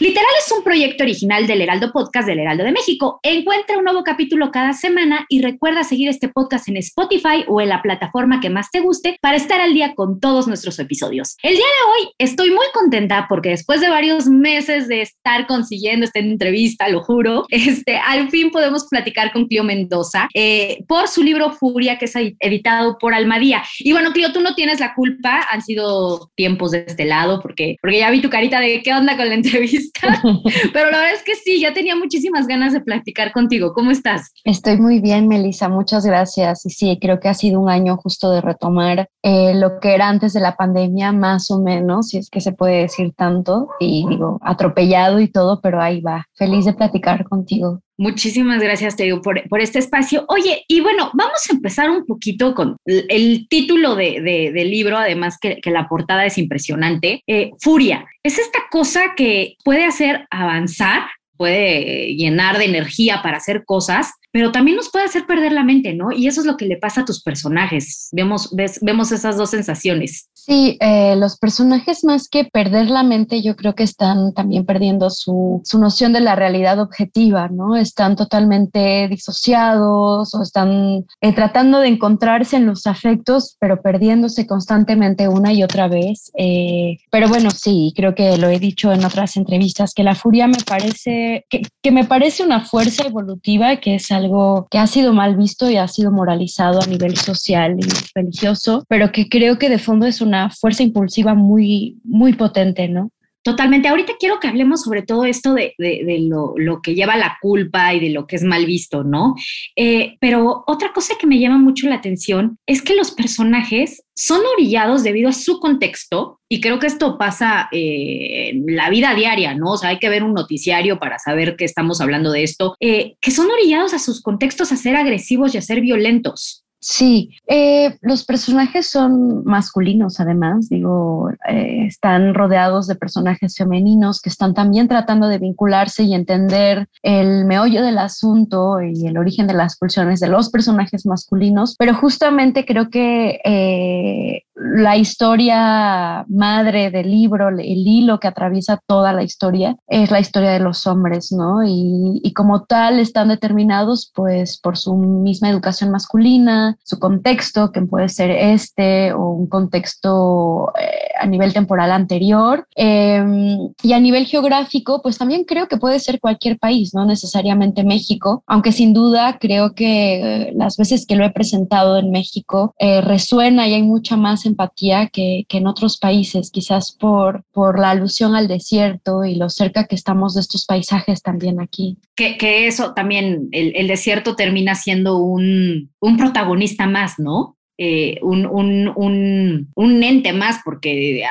Literal es un proyecto original del Heraldo Podcast del Heraldo de México. Encuentra un nuevo capítulo cada semana y recuerda seguir este podcast en Spotify o en la plataforma que más te guste para estar al día con todos nuestros episodios. El día de hoy estoy muy contenta porque después de varios meses de estar consiguiendo esta entrevista, lo juro, este, al fin podemos platicar con Clio Mendoza eh, por su libro Furia que es editado por Almadía. Y bueno, Clio, tú no tienes la culpa, han sido tiempos de este lado porque, porque ya vi tu carita de qué onda con la entrevista Pero la verdad es que sí, ya tenía muchísimas ganas de platicar contigo. ¿Cómo estás? Estoy muy bien, Melissa. Muchas gracias. Y sí, creo que ha sido un año justo de retomar eh, lo que era antes de la pandemia, más o menos, si es que se puede decir tanto. Y digo, atropellado y todo, pero ahí va. Feliz de platicar contigo. Muchísimas gracias, te por, por, este espacio. Oye, y bueno, vamos a empezar un poquito con el título de, del libro, además que, que, la portada es impresionante. Eh, Furia, es esta cosa que puede hacer avanzar, puede llenar de energía para hacer cosas, pero también nos puede hacer perder la mente, ¿no? Y eso es lo que le pasa a tus personajes. Vemos, vemos esas dos sensaciones. Sí, eh, los personajes más que perder la mente, yo creo que están también perdiendo su, su, noción de la realidad objetiva, ¿no? Están totalmente disociados o están eh, tratando de encontrarse en los afectos, pero perdiéndose constantemente una y otra vez. Eh, pero bueno, sí, creo que lo he dicho en otras entrevistas, que la furia me parece, que, que me parece una fuerza evolutiva, que es algo que ha sido mal visto y ha sido moralizado a nivel social y religioso, pero que creo que de fondo es una fuerza impulsiva muy, muy potente, ¿no? Totalmente. Ahorita quiero que hablemos sobre todo esto de, lo, que lleva la culpa y de lo que es mal visto, ¿no? Eh, pero otra cosa que me llama mucho la atención es que los personajes son orillados debido a su contexto y creo que esto pasa eh, en la vida diaria, ¿no? O sea, hay que ver un noticiario para saber que estamos hablando de esto, eh, que son orillados a sus contextos a ser agresivos y a ser violentos. Sí, eh, los personajes son masculinos además, digo, eh, están rodeados de personajes femeninos que están también tratando de vincularse y entender el meollo del asunto y el origen de las pulsiones de los personajes masculinos, pero justamente creo que eh, la historia madre del libro, el hilo que atraviesa toda la historia, es la historia de los hombres, ¿no? Y, y como tal están determinados pues por su misma educación masculina, su contexto, que puede ser este o un contexto eh, a nivel temporal anterior. Em, y a nivel geográfico, pues también creo que puede ser cualquier país, no necesariamente México, aunque sin duda creo que eh, las veces que lo he presentado en México eh, resuena y hay mucha más empatía que, que, en otros países, quizás por, por la alusión al desierto y lo cerca que estamos de estos paisajes también aquí. Que, que eso también, el, el desierto termina siendo un, un protagonista más, ¿no? Eh, un, un, un, ente más, porque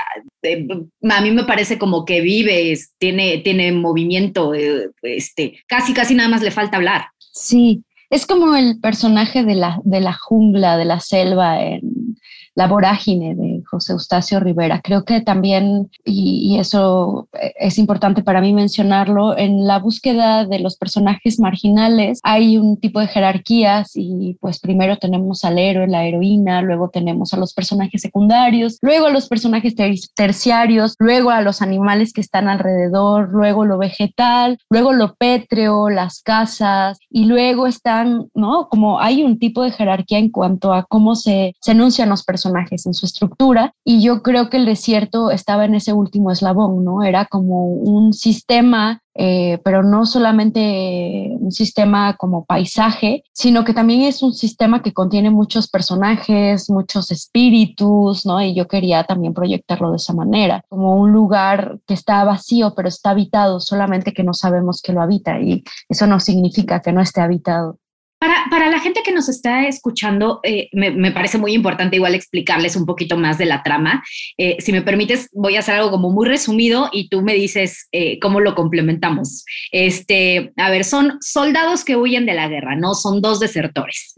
eh, a mí me parece como que vive, tiene, tiene movimiento, eh, este, casi, casi nada más le falta hablar. Sí, es como el personaje de la, de la jungla, de la selva en la vorágine de Eustacio Rivera. Creo que también, y, eso es importante para mí mencionarlo, en la búsqueda de los personajes marginales hay un tipo de jerarquías y pues primero tenemos al héroe, la heroína, luego tenemos a los personajes secundarios, luego a los personajes terciarios, luego a los animales que están alrededor, luego lo vegetal, luego lo pétreo, las casas y luego están, ¿no? Como hay un tipo de jerarquía en cuanto a cómo se, se enuncian los personajes en su estructura y yo creo que el desierto estaba en ese último eslabón, ¿no? Era como un sistema eh, pero no solamente un sistema como paisaje, sino que también es un sistema que contiene muchos personajes, muchos espíritus, ¿no? Y yo quería también proyectarlo de esa manera, como un lugar que está vacío, pero está habitado, solamente que no sabemos que lo habita y eso no significa que no esté habitado. Para, la gente que nos está escuchando, eh, me, parece muy importante igual explicarles un poquito más de la trama. Eh, si me permites, voy a hacer algo como muy resumido y tú me dices eh, cómo lo complementamos. Este, a ver, son soldados que huyen de la guerra, ¿no? Son dos desertores.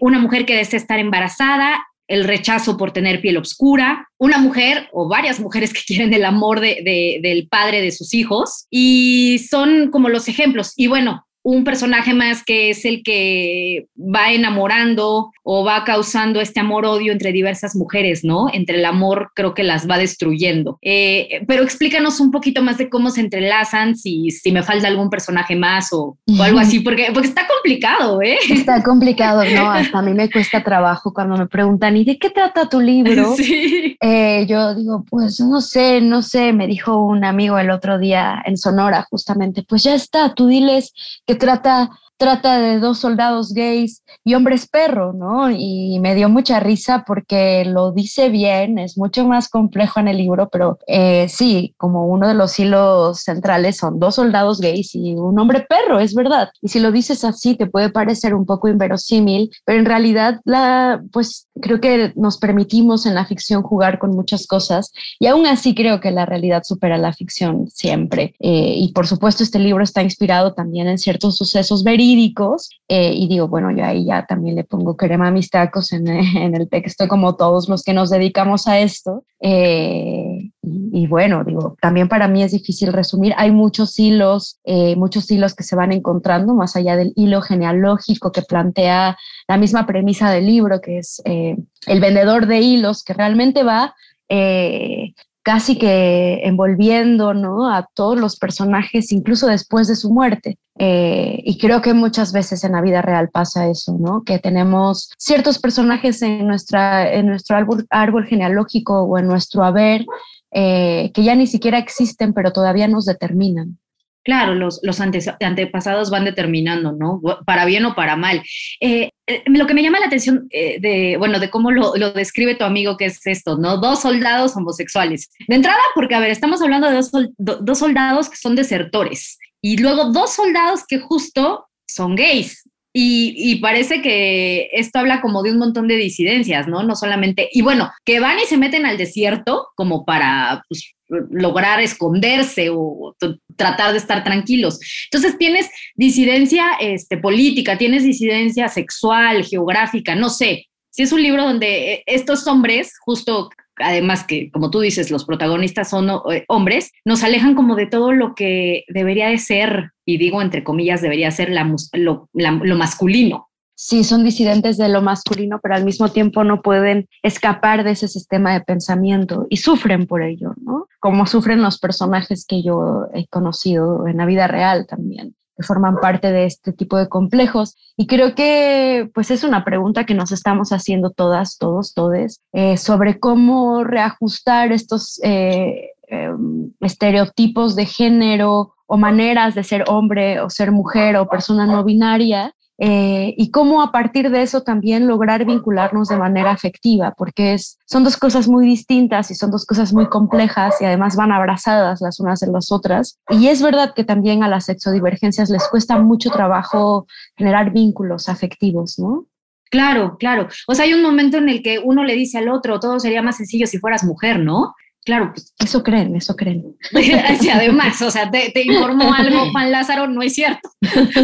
una mujer que desea estar embarazada el rechazo por tener piel oscura, una mujer o varias mujeres que quieren el amor del padre de sus hijos y son como los ejemplos. Y bueno, un personaje más que es el que va enamorando o va causando este amor-odio entre diversas mujeres, ¿no? Entre el amor creo que las va destruyendo. Eh, pero explícanos un poquito más de cómo se entrelazan, si, si me falta algún personaje más o, algo así, porque, porque está complicado, ¿eh? Está complicado, ¿no? Hasta a mí me cuesta trabajo cuando me preguntan, ¿y de qué trata tu libro? Sí. Eh, yo digo, pues no sé, no sé, me dijo un amigo el otro día en Sonora justamente, pues ya está, tú diles que trata, trata de dos soldados gays y hombres perro, ¿no? Y me dio mucha risa porque lo dice bien, es mucho más complejo en el libro, pero eh, sí, como uno de los hilos centrales son dos soldados gays y un hombre perro, es verdad. Y si lo dices así, te puede parecer un poco inverosímil, pero en realidad, la, pues creo que nos permitimos en la ficción jugar con muchas cosas y aún así creo que la realidad supera la ficción siempre. Eh, y por supuesto, este libro está inspirado también en ciertos sucesos verídicos eh, y digo, bueno, yo ahí ya también le pongo crema a mis tacos en, en el texto, como todos los que nos dedicamos a esto. Eh, y, bueno, digo, también para mí es difícil resumir. Hay muchos hilos, muchos hilos que se van encontrando más allá del hilo genealógico que plantea la misma premisa del libro, que es el vendedor de hilos, que realmente va eh, casi que envolviendo ¿no? a todos los personajes, incluso después de su muerte. Eh, y creo que muchas veces en la vida real pasa eso, ¿no? que tenemos ciertos personajes en, nuestra, en nuestro árbol, árbol genealógico o en nuestro haber eh, que ya ni siquiera existen, pero todavía nos determinan. Claro, los, los antepasados van determinando, ¿no? Para bien o para mal. Eh, eh, lo que me llama la atención de, bueno, de cómo lo, lo, describe tu amigo, que es esto, ¿no? Dos soldados homosexuales. De entrada, porque, a ver, estamos hablando de dos soldados que son desertores y luego dos soldados que justo son gays. Y, parece que esto habla como de un montón de disidencias, ¿no? No solamente, y bueno, que van y se meten al desierto como para pues, lograr esconderse o tratar de estar tranquilos. Entonces tienes disidencia este, política, tienes disidencia sexual, geográfica, no sé. Si es un libro donde eh, estos hombres, justo además que, como tú dices, los protagonistas son eh, hombres, nos alejan como de todo lo que debería de ser, y digo entre comillas, debería ser lo, lo masculino, sí son disidentes de lo masculino, pero al mismo tiempo no pueden escapar de ese sistema de pensamiento y sufren por ello, ¿no? Como sufren los personajes que yo he conocido en la vida real también forman parte de este tipo de complejos. Y creo que pues es una pregunta que nos estamos haciendo todas, todos, todes, eh, sobre cómo reajustar estos eh, em, estereotipos de género o maneras de ser hombre o ser mujer o persona no binaria eh, y cómo a partir de eso también lograr vincularnos de manera afectiva, porque es, son dos cosas muy distintas y son dos cosas muy complejas y además van abrazadas las unas en las otras. Y es verdad que también a las sexodivergencias les cuesta mucho trabajo generar vínculos afectivos, ¿no? Claro, claro. O sea, hay un momento en el que uno le dice al otro, todo sería más sencillo si fueras mujer, ¿no? Claro, pues eso creen, eso creen. además, o sea, te, informó algo Juan Lázaro, no es cierto.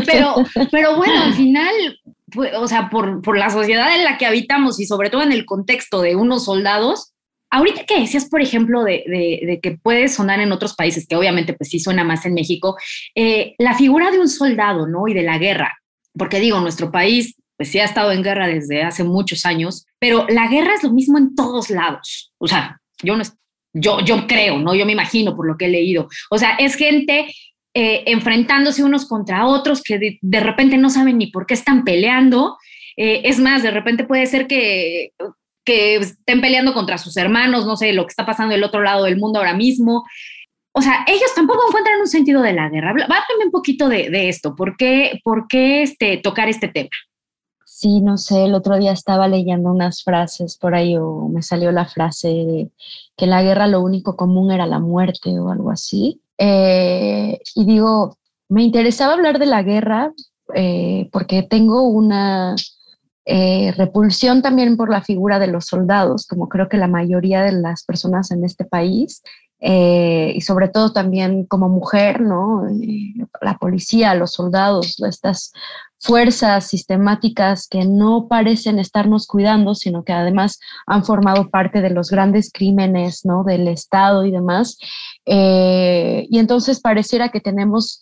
Pero, pero bueno, al final, o sea, por, por, la sociedad en la que habitamos y sobre todo en el contexto de unos soldados, ahorita que decías, por ejemplo, de, de, que puede sonar en otros países, que obviamente pues sí suena más en México, eh, la figura de un soldado, ¿no? Y de la guerra, porque digo, nuestro país pues sí ha estado en guerra desde hace muchos años, pero la guerra es lo mismo en todos lados. O sea, yo no, yo, yo creo, ¿no? Yo me imagino por lo que he leído. O sea, es gente eh, enfrentándose unos contra otros que de, repente no saben ni por qué están peleando. Eh, es más, de repente puede ser que, que estén peleando contra sus hermanos, no sé, lo que está pasando del otro lado del mundo ahora mismo. o sea, ellos tampoco encuentran un sentido de la guerra. Háblame un poquito de, esto. ¿Por qué, por qué este, tocar este tema? Sí, no sé, el otro día estaba leyendo unas frases por ahí o me salió la frase de que la guerra lo único común era la muerte o algo así. Eh, y digo, me interesaba hablar de la guerra eh, porque tengo una eh, repulsión también por la figura de los soldados, como creo que la mayoría de las personas en este país. Y sobre todo también como mujer, ¿no? La policía, los soldados, estas fuerzas sistemáticas que no parecen estarnos cuidando, sino que además han formado parte de los grandes crímenes, ¿no? Del Estado y demás. Eh, y entonces pareciera que tenemos,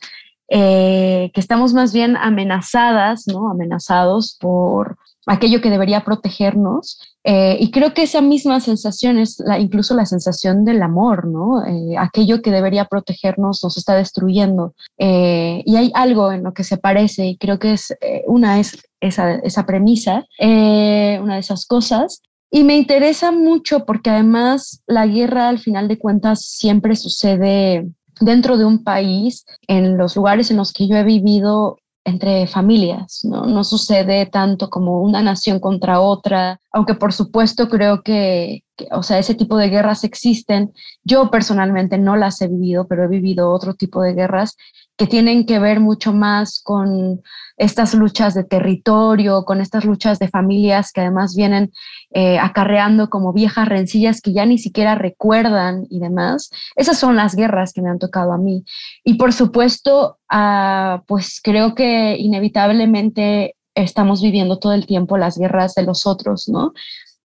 que estamos más bien amenazadas, ¿no? Amenazados por aquello que debería protegernos. Eh, y creo que esa misma sensación es la, incluso la sensación del amor, ¿no? Eh, aquello que debería protegernos nos está destruyendo. Eh, y hay algo en lo que se parece, y creo que es una es esa, esa premisa, una de esas cosas. Y me interesa mucho porque además la guerra al final de cuentas siempre sucede dentro de un país, en los lugares en los que yo he vivido, entre familias, ¿no? No sucede tanto como una nación contra otra, aunque por supuesto creo que, o sea, ese tipo de guerras existen. Yo personalmente no las he vivido, pero he vivido otro tipo de guerras que tienen que ver mucho más con estas luchas de territorio, con estas luchas de familias que además vienen eh, acarreando como viejas rencillas que ya ni siquiera recuerdan y demás. Esas son las guerras que me han tocado a mí. Y por supuesto, ah, pues creo que inevitablemente estamos viviendo todo el tiempo las guerras de los otros, ¿no?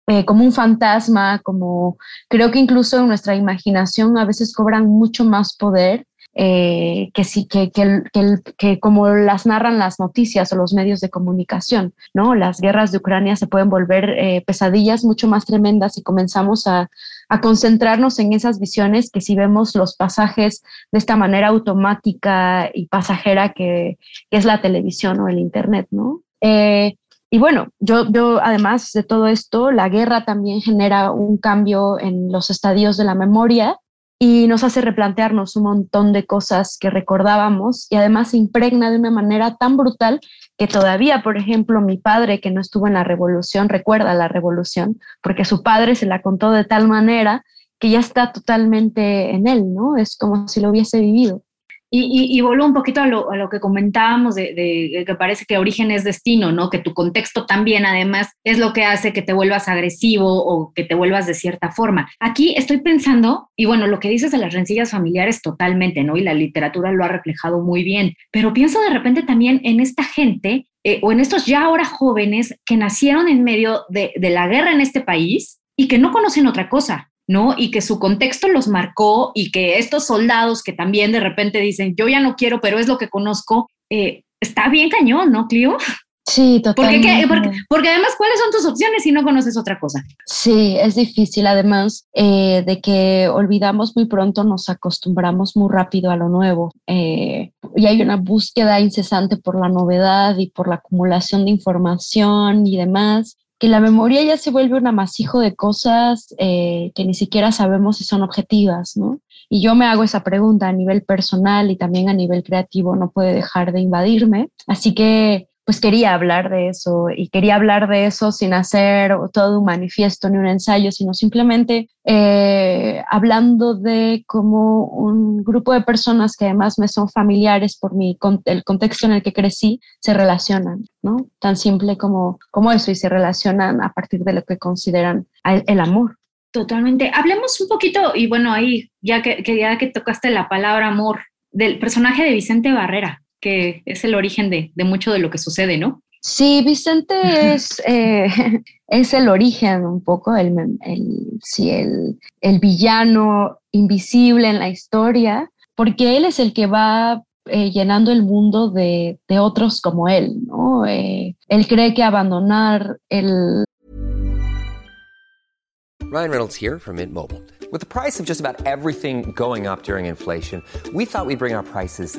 Eh, como un fantasma, como creo que incluso en nuestra imaginación a veces cobran mucho más poder eh, que, sí, que, que, que, como las narran las noticias o los medios de comunicación, ¿no? Las guerras de Ucrania se pueden volver eh, pesadillas mucho más tremendas y comenzamos a, a, concentrarnos en esas visiones que si vemos los pasajes de esta manera automática y pasajera que, es la televisión o el Internet, ¿no? Eh, y bueno, yo, yo además de todo esto, la guerra también genera un cambio en los estadios de la memoria y nos hace replantearnos un montón de cosas que recordábamos y además se impregna de una manera tan brutal que todavía, por ejemplo, mi padre que no estuvo en la revolución recuerda la revolución porque su padre se la contó de tal manera que ya está totalmente en él, ¿no? Es como si lo hubiese vivido. Y, y, vuelvo un poquito a lo, que comentábamos de, que parece que origen es destino, ¿no? Que tu contexto también además es lo que hace que te vuelvas agresivo o que te vuelvas de cierta forma. Aquí estoy pensando, y bueno, lo que dices de las rencillas familiares totalmente, ¿no? Y la literatura lo ha reflejado muy bien, pero pienso de repente también en esta gente eh, o en estos ya ahora jóvenes que nacieron en medio de la guerra en este país y que no conocen otra cosa, ¿no? Y que su contexto los marcó y que estos soldados que también de repente dicen, yo ya no quiero, pero es lo que conozco, eh, está bien cañón, ¿no, Clio? Sí, totalmente. Porque, porque, además, ¿cuáles son tus opciones si no conoces otra cosa? Sí, es difícil. Además eh, de que olvidamos muy pronto, nos acostumbramos muy rápido a lo nuevo. Eh, y hay una búsqueda incesante por la novedad y por la acumulación de información y demás que la memoria ya se vuelve un amasijo de cosas eh, que ni siquiera sabemos si son objetivas, ¿no? Y yo me hago esa pregunta a nivel personal y también a nivel creativo, no puede dejar de invadirme. Así que pues quería hablar de eso y quería hablar de eso sin hacer todo un manifiesto ni un ensayo, sino simplemente eh, hablando de cómo un grupo de personas que además me son familiares por mi, el contexto en el que crecí se relacionan, ¿no? Tan simple como, como eso y se relacionan a partir de lo que consideran el, amor. Totalmente. Hablemos un poquito, y bueno, ahí ya que, ya que tocaste la palabra amor, del personaje de Vicente Barrera que es el origen de, mucho de lo que sucede, ¿no? Sí, Vicente es, eh, es el origen un poco, el, el, el, villano invisible en la historia, porque él es el que va eh, llenando el mundo de, otros como él, ¿no? Eh, él cree que abandonar el... Ryan Reynolds here from Mint Mobile. With the price of just about everything going up during inflation, we thought we'd bring our prices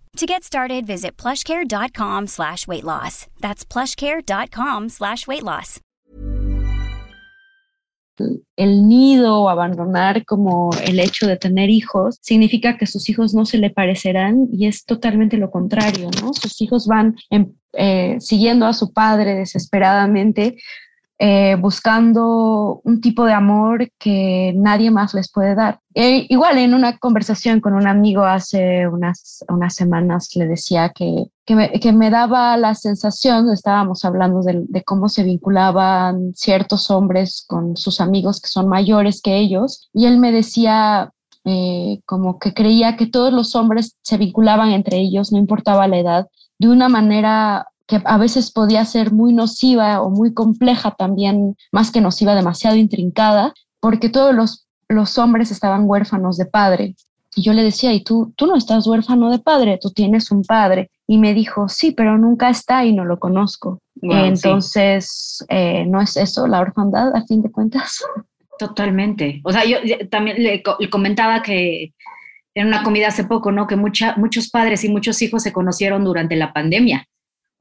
To get started, visit plushcare.com slash weight loss. That's plushcare.com slash weight loss. el nido o abandonar como el hecho de tener hijos, significa que sus hijos no se le parecerán y es totalmente lo contrario, ¿no? Sus hijos van en, eh, siguiendo a su padre desesperadamente, eh, buscando un tipo de amor que nadie más les puede dar. E igual en una conversación con un amigo hace unas, unas semanas le decía que, que, me, que me daba la sensación, estábamos hablando de, de, cómo se vinculaban ciertos hombres con sus amigos que son mayores que ellos, y él me decía eh, como que creía que todos los hombres se vinculaban entre ellos, no importaba la edad, de una manera que a veces podía ser muy nociva o muy compleja también, más que nociva, demasiado intrincada, porque todos los, los hombres estaban huérfanos de padre. Y yo le decía, ¿y tú, tú no estás huérfano de padre? Tú tienes un padre. Y me dijo, sí, pero nunca está y no lo conozco. Wow, Entonces, sí. eh, ¿no es eso la orfandad a fin de cuentas? Totalmente. O sea, yo también le, le comentaba que en una comida hace poco, ¿no? Que mucha, muchos padres y muchos hijos se conocieron durante la pandemia.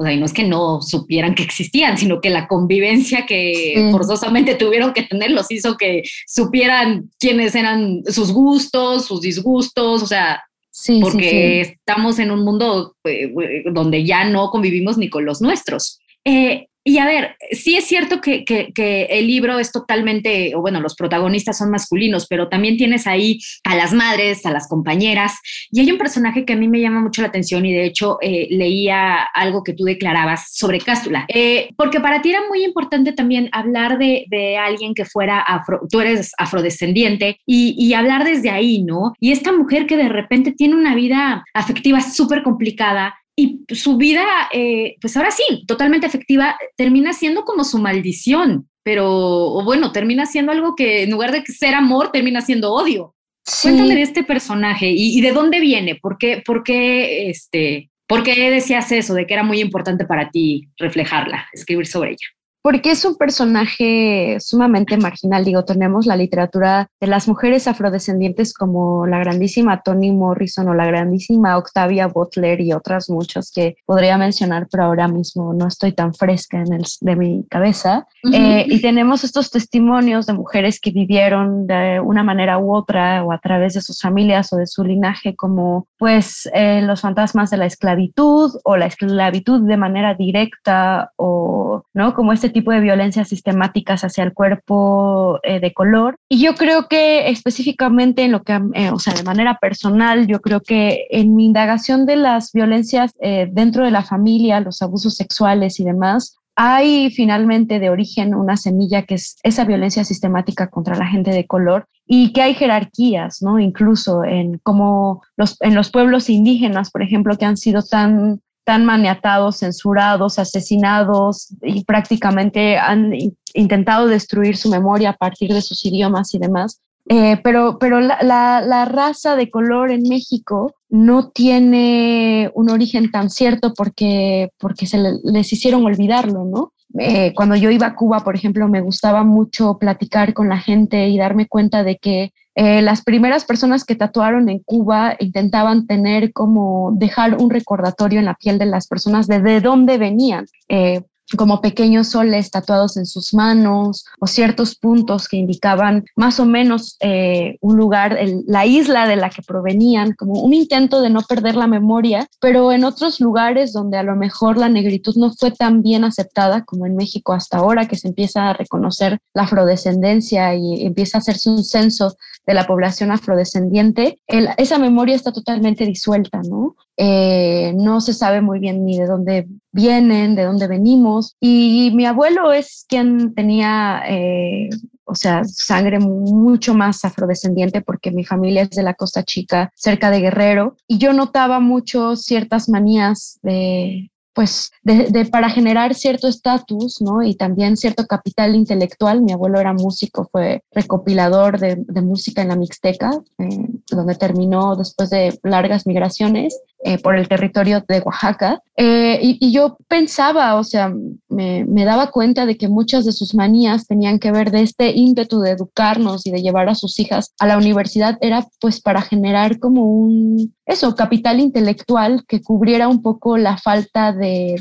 O sea, y no es que no supieran que existían, sino que la convivencia que sí. forzosamente tuvieron que tener los hizo que supieran quiénes eran sus gustos, sus disgustos, o sea, sí, porque sí, estamos en un mundo eh, donde ya no convivimos ni con los nuestros. Eh, y a ver, sí es cierto que, que, el libro es totalmente, o bueno, los protagonistas son masculinos, pero también tienes ahí a las madres, a las compañeras, y hay un personaje que a mí me llama mucho la atención y de hecho eh, leía algo que tú declarabas sobre Cástula, eh, porque para ti era muy importante también hablar de, de alguien que fuera afro, tú eres afrodescendiente, y, y, hablar desde ahí, ¿no? Y esta mujer que de repente tiene una vida afectiva súper complicada, y su vida, eh, pues ahora sí, totalmente efectiva, termina siendo como su maldición, pero o bueno, termina siendo algo que en lugar de ser amor, termina siendo odio. Sí. Cuéntame de este personaje y, y, de dónde viene, por qué, por qué, este, por qué decías eso, de que era muy importante para ti reflejarla, escribir sobre ella porque es un personaje sumamente marginal. Digo, tenemos la literatura de las mujeres afrodescendientes como la grandísima Toni Morrison o la grandísima Octavia Butler y otras muchas que podría mencionar, pero ahora mismo no estoy tan fresca en el, de mi cabeza. Uh -huh. eh, y tenemos estos testimonios de mujeres que vivieron de una manera u otra o a través de sus familias o de su linaje como pues eh, los fantasmas de la esclavitud o la esclavitud de manera directa o no como este tipo de violencias sistemáticas hacia el cuerpo eh, de color. Y yo creo que específicamente en lo que, eh, o sea, de manera personal, yo creo que en mi indagación de las violencias eh, dentro de la familia, los abusos sexuales y demás, hay finalmente de origen una semilla que es esa violencia sistemática contra la gente de color y que hay jerarquías, ¿no? Incluso en como los, en los pueblos indígenas, por ejemplo, que han sido tan tan maniatados, censurados, asesinados y prácticamente han intentado destruir su memoria a partir de sus idiomas y demás. Eh, pero pero la, la, la, raza de color en México no tiene un origen tan cierto porque, porque se le, les hicieron olvidarlo, ¿no? Eh, cuando yo iba a Cuba, por ejemplo, me gustaba mucho platicar con la gente y darme cuenta de que eh, las primeras personas que tatuaron en Cuba intentaban tener como dejar un recordatorio en la piel de las personas de, de dónde venían. Eh, como pequeños soles tatuados en sus manos o ciertos puntos que indicaban más o menos eh, un lugar, el, la isla de la que provenían, como un intento de no perder la memoria, pero en otros lugares donde a lo mejor la negritud no fue tan bien aceptada como en México hasta ahora, que se empieza a reconocer la afrodescendencia y empieza a hacerse un censo de la población afrodescendiente, esa memoria está totalmente disuelta, ¿no? Eh, no se sabe muy bien ni de dónde vienen, de dónde venimos. Y mi abuelo es quien tenía, eh, o sea, sangre mucho más afrodescendiente porque mi familia es de la Costa Chica, cerca de Guerrero. Y yo notaba mucho ciertas manías de, pues de, para generar cierto estatus, ¿no? Y también cierto capital intelectual. Mi abuelo era músico, fue recopilador de, música en la Mixteca, eh, donde terminó después de largas migraciones. Eh, por el territorio de Oaxaca. Eh, y, yo pensaba, o sea, me, daba cuenta de que muchas de sus manías tenían que ver de este ímpetu de educarnos y de llevar a sus hijas a la universidad, era pues para generar como un, eso, capital intelectual que cubriera un poco la falta de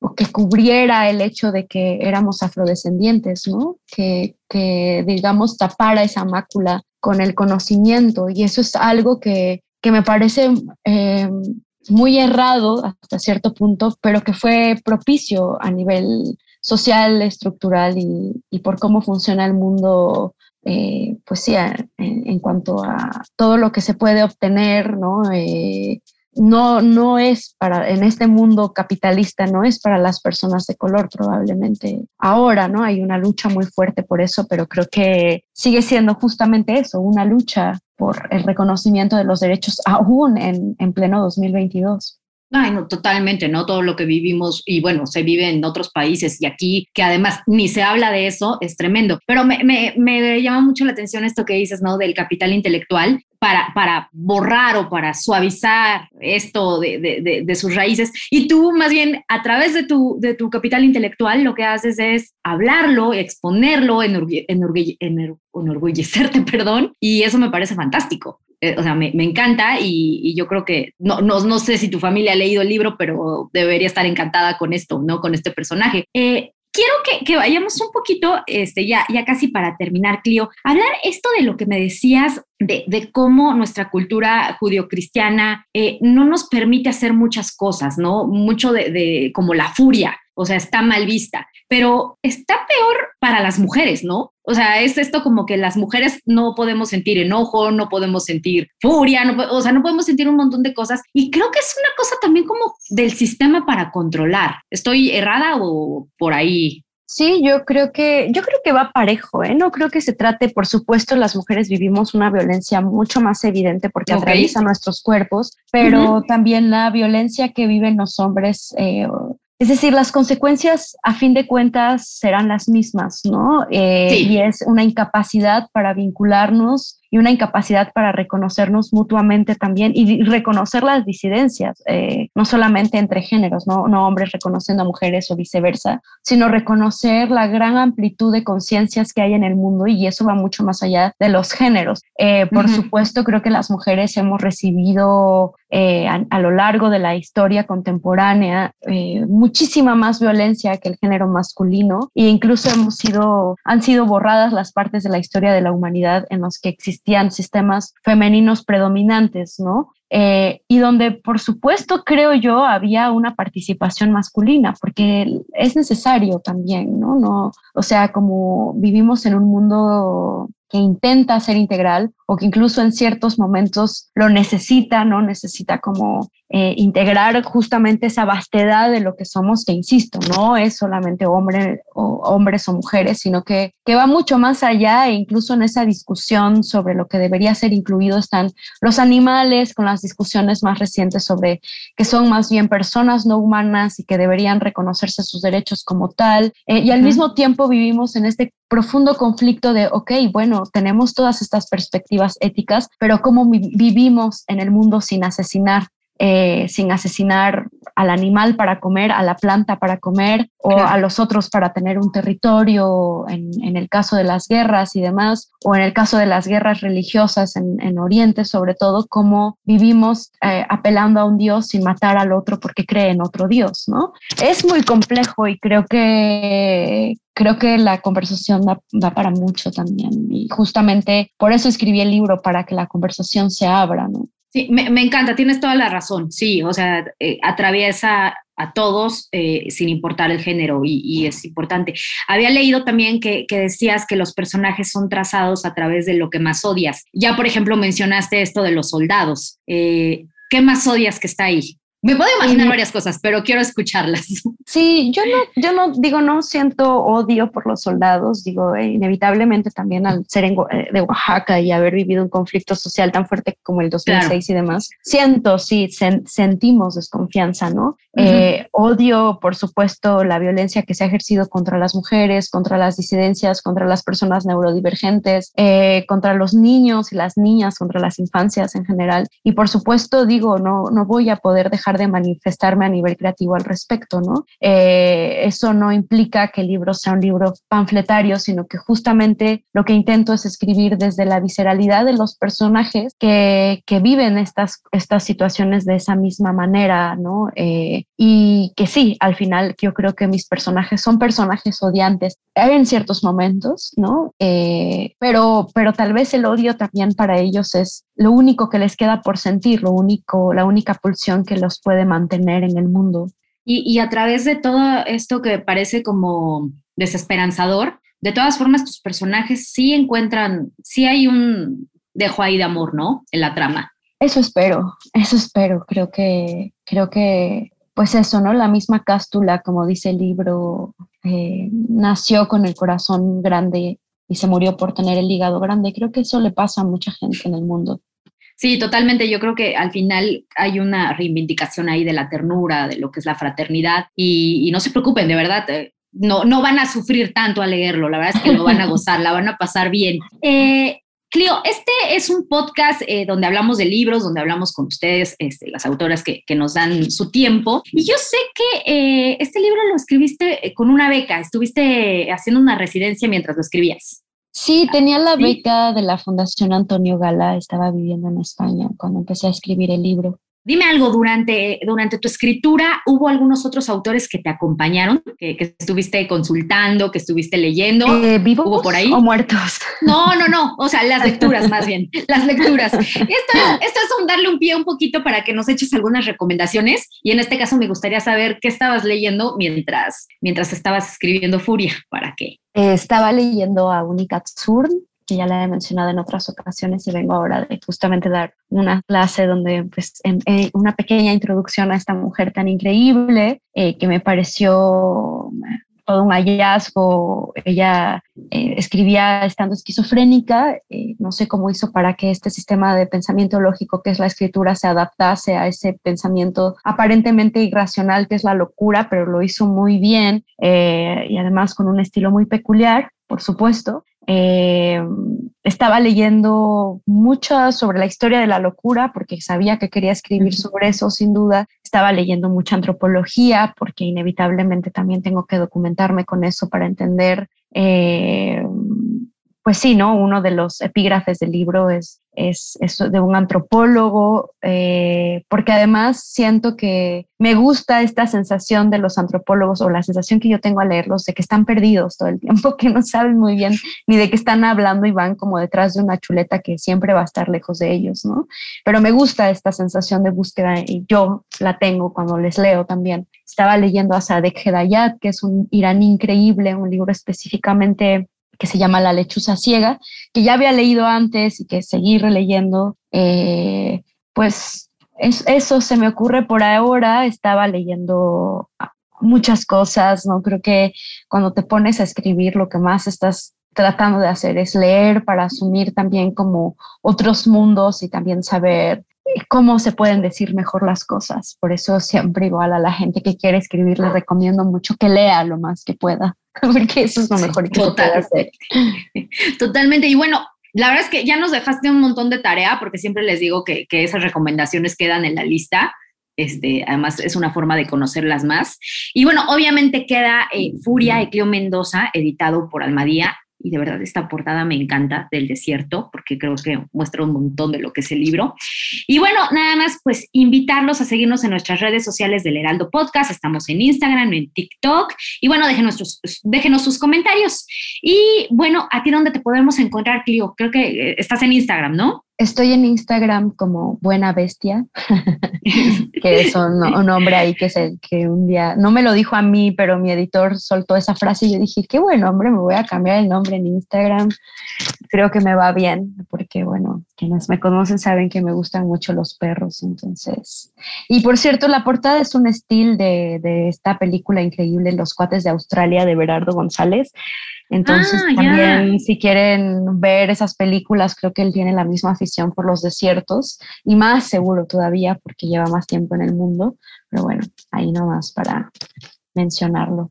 o que cubriera el hecho de que éramos afrodescendientes, ¿no? Que, que, digamos, tapara esa mácula con el conocimiento. Y eso es algo que, que me parece eh, muy errado hasta cierto punto, pero que fue propicio a nivel social, estructural y, por cómo funciona el mundo, eh, pues sí, en, cuanto a todo lo que se puede obtener, ¿no? Eh, no, no es para, en este mundo capitalista, no es para las personas de color probablemente. Ahora, ¿no? Hay una lucha muy fuerte por eso, pero creo que sigue siendo justamente eso, una lucha por el reconocimiento de los derechos aún en, en pleno 2022. Ay, no, totalmente, ¿no? Todo lo que vivimos y bueno, se vive en otros países y aquí, que además ni se habla de eso, es tremendo. Pero me, me, me llama mucho la atención esto que dices, ¿no? Del capital intelectual para, para borrar o para suavizar esto de, de, de, sus raíces. Y tú, más bien, a través de tu, de tu capital intelectual, lo que haces es hablarlo, exponerlo, enorgullecerte, perdón, y eso me parece fantástico. Eh, o sea, me, me encanta y, yo creo que, no, no, no, sé si tu familia ha leído el libro, pero debería estar encantada con esto, ¿no? Con este personaje. Eh, quiero que, que, vayamos un poquito, este, ya, ya casi para terminar, Clio, hablar esto de lo que me decías de, de cómo nuestra cultura judio-cristiana eh, no nos permite hacer muchas cosas, ¿no? Mucho de, de como la furia, o sea, está mal vista, pero está peor para las mujeres, ¿no? O sea, es esto como que las mujeres no podemos sentir enojo, no podemos sentir furia, no, o sea, no podemos sentir un montón de cosas. Y creo que es una cosa también como del sistema para controlar. ¿Estoy errada o por ahí? Sí, yo creo que yo creo que va parejo, ¿eh? No creo que se trate, por supuesto, las mujeres vivimos una violencia mucho más evidente porque atraviesa nuestros cuerpos, pero también la violencia que viven los hombres eh, es decir, las consecuencias a fin de cuentas serán las mismas, ¿no? Eh, y es una incapacidad para vincularnos y una incapacidad para reconocernos mutuamente también y reconocer las disidencias, eh, no solamente entre géneros, ¿no? no hombres reconociendo a mujeres o viceversa, sino reconocer la gran amplitud de conciencias que hay en el mundo y eso va mucho más allá de los géneros. Eh, por supuesto, creo que las mujeres hemos recibido eh, a, lo largo de la historia contemporánea muchísima más violencia que el género masculino e incluso hemos sido, han sido borradas las partes de la historia de la humanidad en los que existen existían sistemas femeninos predominantes, ¿no? Eh, y donde, por supuesto, creo yo, había una participación masculina, porque es necesario también, ¿no? no o sea, como vivimos en un mundo que intenta ser integral o que incluso en ciertos momentos lo necesita, ¿no? Necesita como eh, integrar justamente esa vastedad de lo que somos, que insisto, no es solamente hombre, o, hombres o mujeres, sino que, que va mucho más allá e incluso en esa discusión sobre lo que debería ser incluido están los animales, con las discusiones más recientes sobre que son más bien personas no humanas y que deberían reconocerse sus derechos como tal. Eh, y al mismo tiempo vivimos en este profundo conflicto de, ok, bueno, tenemos todas estas perspectivas éticas, pero ¿cómo vivimos en el mundo sin asesinar? Eh, sin asesinar al animal para comer, a la planta para comer o a los otros para tener un territorio, en, el caso de las guerras y demás, o en el caso de las guerras religiosas en, Oriente, sobre todo, cómo vivimos eh, apelando a un Dios sin matar al otro porque cree en otro Dios, ¿no? Es muy complejo y creo que, creo que la conversación da, para mucho también. Y justamente por eso escribí el libro, para que la conversación se abra, ¿no? Sí, me, encanta, tienes toda la razón, sí, o sea, eh, atraviesa a todos eh, sin importar el género y, es importante. Había leído también que, decías que los personajes son trazados a través de lo que más odias. Ya, por ejemplo, mencionaste esto de los soldados. Eh, ¿Qué más odias que está ahí? Me puedo imaginar varias cosas, pero quiero escucharlas. Sí, yo no, yo no digo, no siento odio por los soldados, digo, eh, inevitablemente también al ser en, eh, de Oaxaca y haber vivido un conflicto social tan fuerte como el 2006 y demás, siento, sí, sentimos desconfianza, ¿no? Eh, odio, por supuesto, la violencia que se ha ejercido contra las mujeres, contra las disidencias, contra las personas neurodivergentes, contra los niños y las niñas, contra las infancias en general. Y por supuesto, digo, no, no voy a poder dejar de manifestarme a nivel creativo al respecto, ¿no? Eh, eso no implica que el libro sea un libro panfletario, sino que justamente lo que intento es escribir desde la visceralidad de los personajes que, que viven estas, estas situaciones de esa misma manera, ¿no? Eh, y que sí, al final yo creo que mis personajes son personajes odiantes en ciertos momentos, ¿no? Eh, pero, pero tal vez el odio también para ellos es lo único que les queda por sentir, lo único, la única pulsión que los puede mantener en el mundo. Y, a través de todo esto que parece como desesperanzador, de todas formas tus personajes sí encuentran, sí hay un dejo ahí de amor, ¿no? En la trama. Eso espero, eso espero. Creo que, creo que, pues eso, ¿no? La misma cástula, como dice el libro, eh, nació con el corazón grande y se murió por tener el hígado grande. Creo que eso le pasa a mucha gente en el mundo. Sí, totalmente. Yo creo que al final hay una reivindicación ahí de la ternura, de lo que es la fraternidad y, no se preocupen, de verdad. Eh, no, no van a sufrir tanto al leerlo, la verdad es que lo van a gozar, la van a pasar bien. Eh, Clio, este es un podcast eh, donde hablamos de libros, donde hablamos con ustedes, este, las autoras que, nos dan su tiempo. Y yo sé que este libro lo escribiste con una beca, estuviste haciendo una residencia mientras lo escribías. Sí, tenía la beca de la Fundación Antonio Gala, estaba viviendo en España cuando empecé a escribir el libro. Dime algo, durante, durante tu escritura, ¿hubo algunos otros autores que te acompañaron, que, estuviste consultando, que estuviste leyendo? Eh, ¿Vivos ¿Hubo por ahí? o muertos? No, no, no, o sea, las lecturas más bien, las lecturas. Esto es, esto es un darle un pie un poquito para que nos eches algunas recomendaciones y en este caso me gustaría saber qué estabas leyendo mientras, mientras estabas escribiendo Furia, ¿para qué? Eh, estaba leyendo a Unicat Zurn, que ya la he mencionado en otras ocasiones y vengo ahora de justamente dar una clase donde pues eh, una pequeña introducción a esta mujer tan increíble eh, que me pareció todo un hallazgo. Ella escribía estando esquizofrénica, no sé cómo hizo para que este sistema de pensamiento lógico que es la escritura se adaptase a ese pensamiento aparentemente irracional que es la locura, pero lo hizo muy bien y además con un estilo muy peculiar, por supuesto. Eh, estaba leyendo mucho sobre la historia de la locura porque sabía que quería escribir sobre eso, sin duda. Estaba leyendo mucha antropología porque inevitablemente también tengo que documentarme con eso para entender eh, pues sí, ¿no? Uno de los epígrafes del libro es, de un antropólogo, eh, porque además siento que me gusta esta sensación de los antropólogos o la sensación que yo tengo al leerlos de que están perdidos todo el tiempo, que no saben muy bien ni de qué están hablando y van como detrás de una chuleta que siempre va a estar lejos de ellos, ¿no? Pero me gusta esta sensación de búsqueda y yo la tengo cuando les leo también. Estaba leyendo a Sadek Hedayat, que es un iraní increíble, un libro específicamente que se llama La lechuza ciega, que ya había leído antes y que seguí releyendo, eh, pues eso se me ocurre por ahora. Estaba leyendo muchas cosas, ¿no? Creo que cuando te pones a escribir lo que más estás tratando de hacer es leer para asumir también como otros mundos y también saber cómo se pueden decir mejor las cosas. Por eso siempre igual a la gente que quiere escribir le recomiendo mucho que lea lo más que pueda. porque eso es lo mejor que puede hacer. Totalmente. Y bueno, la verdad es que ya nos dejaste un montón de tarea, porque siempre les digo que, esas recomendaciones quedan en la lista. Este, además, es una forma de conocerlas más. Y bueno, obviamente queda eh, Furia de Cleo Mendoza, editado por Almadía y de verdad esta portada me encanta del desierto porque creo que muestra un montón de lo que es el libro. Y bueno, nada más pues invitarlos a seguirnos en nuestras redes sociales del Heraldo Podcast, estamos en Instagram, en TikTok y bueno, déjenos, déjenos sus comentarios. Y bueno, ¿a ti dónde te podemos encontrar, Clio? Creo que eh, estás en Instagram, ¿no? Estoy en Instagram como Buena Bestia, que es un, nombre ahí que, se, que un día, no me lo dijo a mí, pero mi editor soltó esa frase y yo dije, qué buen nombre, me voy a cambiar el nombre en Instagram. Creo que me va bien, porque bueno, quienes me conocen saben que me gustan mucho los perros, entonces. Y por cierto, la portada es un estilo de, de esta película increíble, Los cuates de Australia, de Berardo González. Entonces, ah, también si quieren ver esas películas, creo que él tiene la misma afición por los desiertos y más seguro todavía porque lleva más tiempo en el mundo. Pero bueno, ahí nomás para mencionarlo.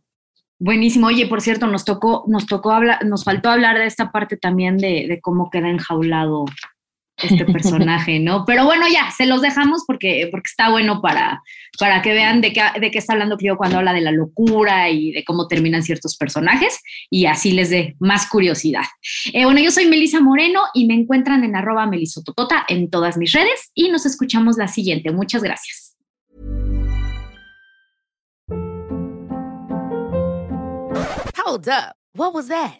Buenísimo. Oye, por cierto, nos tocó, nos tocó hablar, nos faltó hablar de esta parte también de, de cómo queda enjaulado este personaje, ¿no? Pero bueno, ya, se los dejamos porque, porque está bueno para, para que vean de qué, de qué está hablando yo cuando habla de la locura y de cómo terminan ciertos personajes y así les dé más curiosidad. Eh, bueno, yo soy Melisa Moreno y me encuentran en arroba melisototota en todas mis redes y nos escuchamos la siguiente. Muchas gracias. Hold up. What was that?